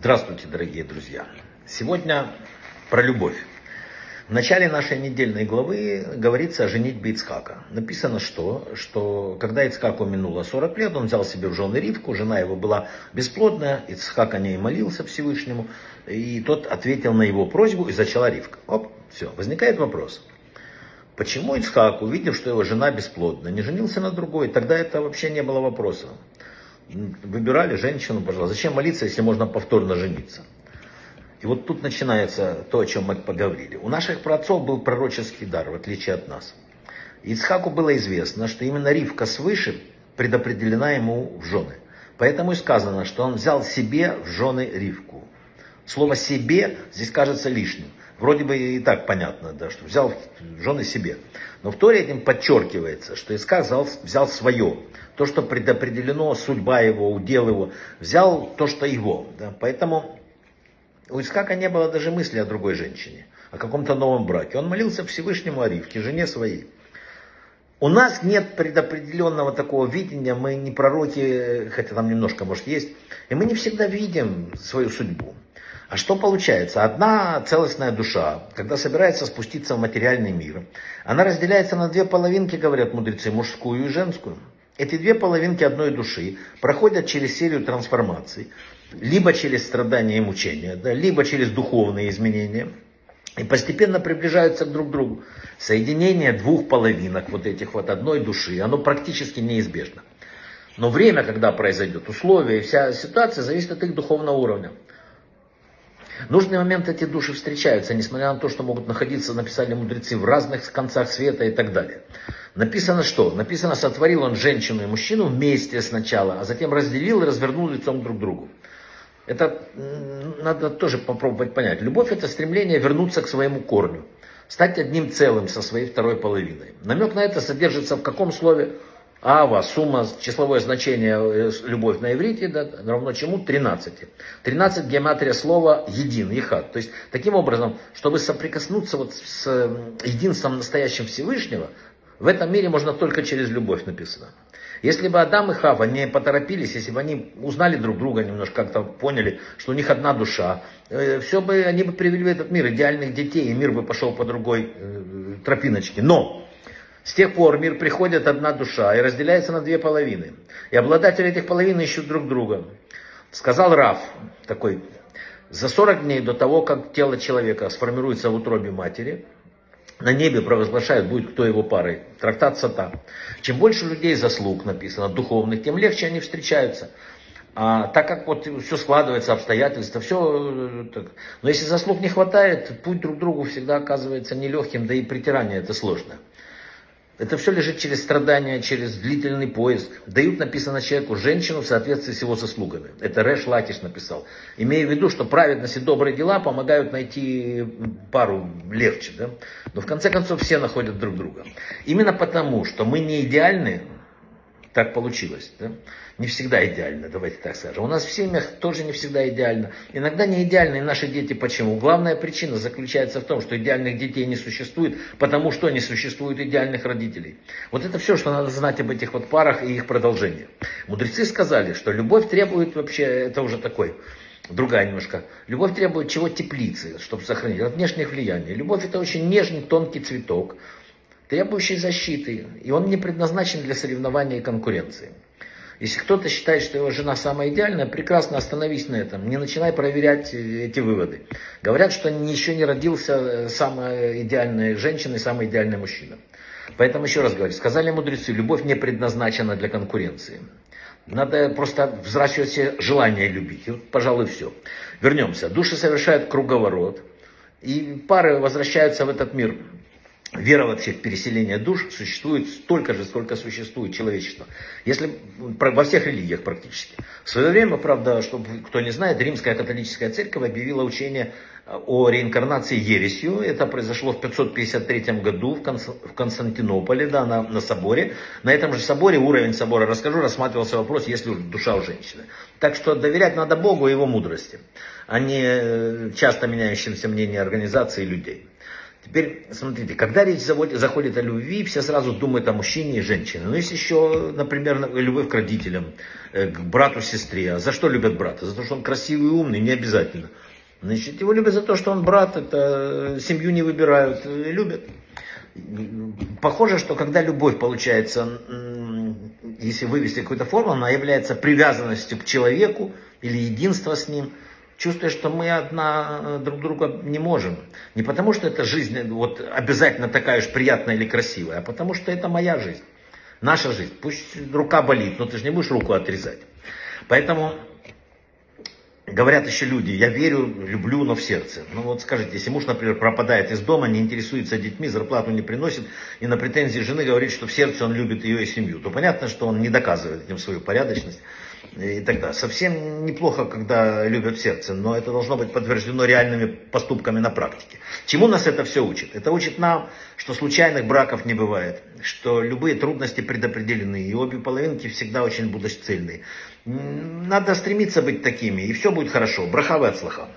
Здравствуйте, дорогие друзья! Сегодня про любовь. В начале нашей недельной главы говорится о женитьбе Ицхака. Написано, что, что когда Ицхаку минуло 40 лет, он взял себе в жены Ривку, жена его была бесплодная, Ицхак о ней молился Всевышнему, и тот ответил на его просьбу и зачала Ривка. Оп, все, возникает вопрос. Почему Ицхак, увидев, что его жена бесплодна, не женился на другой? Тогда это вообще не было вопроса. Выбирали женщину, пожалуйста. Зачем молиться, если можно повторно жениться? И вот тут начинается то, о чем мы поговорили. У наших праотцов был пророческий дар, в отличие от нас. Ицхаку было известно, что именно Ривка свыше предопределена ему в жены. Поэтому и сказано, что он взял себе в жены Ривку. Слово «себе» здесь кажется лишним. Вроде бы и так понятно, да, что взял жены себе. Но в Торе этим подчеркивается, что Искак взял, взял свое. То, что предопределено, судьба его, удел его. Взял то, что его. Да. Поэтому у Искака не было даже мысли о другой женщине, о каком-то новом браке. Он молился Всевышнему о Ривке, жене своей. У нас нет предопределенного такого видения, мы не пророки, хотя там немножко, может, есть, и мы не всегда видим свою судьбу. А что получается? Одна целостная душа, когда собирается спуститься в материальный мир, она разделяется на две половинки, говорят мудрецы, мужскую и женскую. Эти две половинки одной души проходят через серию трансформаций либо через страдания и мучения, да, либо через духовные изменения, и постепенно приближаются друг к другу. Соединение двух половинок вот этих вот одной души, оно практически неизбежно. Но время, когда произойдет, условия и вся ситуация зависит от их духовного уровня. Нужный момент эти души встречаются, несмотря на то, что могут находиться, написали мудрецы, в разных концах света и так далее. Написано что? Написано, сотворил он женщину и мужчину вместе сначала, а затем разделил и развернул лицом друг к другу. Это надо тоже попробовать понять. Любовь это стремление вернуться к своему корню, стать одним целым со своей второй половиной. Намек на это содержится в каком слове? Ава, сумма, числовое значение э, любовь на иврите да, равно чему? 13. 13 геометрия слова един, ехат. То есть, таким образом, чтобы соприкоснуться вот с единством настоящим Всевышнего, в этом мире можно только через любовь написано. Если бы Адам и Хава не поторопились, если бы они узнали друг друга немножко, как-то поняли, что у них одна душа, э, все бы, они бы привели в этот мир идеальных детей, и мир бы пошел по другой э, тропиночке. Но с тех пор мир приходит одна душа и разделяется на две половины. И обладатели этих половин ищут друг друга. Сказал Раф, такой, за 40 дней до того, как тело человека сформируется в утробе матери, на небе провозглашают, будет кто его парой. Трактат Сата. Чем больше людей заслуг написано, духовных, тем легче они встречаются. А, так как вот все складывается, обстоятельства, все так. Но если заслуг не хватает, путь друг к другу всегда оказывается нелегким, да и притирание это сложно. Это все лежит через страдания, через длительный поиск. Дают, написано человеку, женщину в соответствии с его заслугами. Это Рэш Лакиш написал. Имея в виду, что праведность и добрые дела помогают найти пару легче. Да? Но в конце концов все находят друг друга. Именно потому, что мы не идеальны, так получилось. Да? Не всегда идеально, давайте так скажем. У нас в семьях тоже не всегда идеально. Иногда не идеальны наши дети. Почему? Главная причина заключается в том, что идеальных детей не существует, потому что не существует идеальных родителей. Вот это все, что надо знать об этих вот парах и их продолжении. Мудрецы сказали, что любовь требует вообще, это уже такой другая немножко. Любовь требует чего теплицы, чтобы сохранить, от внешних влияний. Любовь это очень нежный, тонкий цветок, требующий защиты, и он не предназначен для соревнования и конкуренции. Если кто-то считает, что его жена самая идеальная, прекрасно остановись на этом. Не начинай проверять э, эти выводы. Говорят, что еще не родился э, самая идеальная женщина и самый идеальный мужчина. Поэтому еще раз говорю, сказали мудрецы, любовь не предназначена для конкуренции. Надо просто взращивать себе желание любить. И пожалуй, все. Вернемся. Души совершают круговорот. И пары возвращаются в этот мир Вера вообще в переселение душ существует столько же, сколько существует человечество. Если во всех религиях практически. В свое время, правда, чтобы кто не знает, римская католическая церковь объявила учение о реинкарнации ересью. Это произошло в 553 году в Константинополе, да, на, на соборе. На этом же соборе, уровень собора, расскажу, рассматривался вопрос, есть ли душа у женщины. Так что доверять надо Богу и его мудрости, а не э, часто меняющимся мнениям организации и людей. Теперь, смотрите, когда речь заходит о любви, все сразу думают о мужчине и женщине. Но есть еще, например, любовь к родителям, э, к брату, сестре. А за что любят брата? За то, что он красивый и умный? Не обязательно. Значит, его любят за то, что он брат, это э, семью не выбирают, э, любят. Похоже, что когда любовь получается, если вывести какую-то форму, она является привязанностью к человеку или единство с ним – чувствуя, что мы одна э, друг друга не можем. Не потому, что эта жизнь вот, обязательно такая уж приятная или красивая, а потому, что это моя жизнь, наша жизнь. Пусть рука болит, но ты же не будешь руку отрезать. Поэтому Говорят еще люди, я верю, люблю, но в сердце. Ну вот скажите, если муж, например, пропадает из дома, не интересуется детьми, зарплату не приносит, и на претензии жены говорит, что в сердце он любит ее и семью, то понятно, что он не доказывает этим свою порядочность и так далее. Совсем неплохо, когда любят в сердце, но это должно быть подтверждено реальными поступками на практике. Чему нас это все учит? Это учит нам, что случайных браков не бывает, что любые трудности предопределены, и обе половинки всегда очень будут цельные. Надо стремиться быть такими, и все будет хорошо. Брахавы от слаха.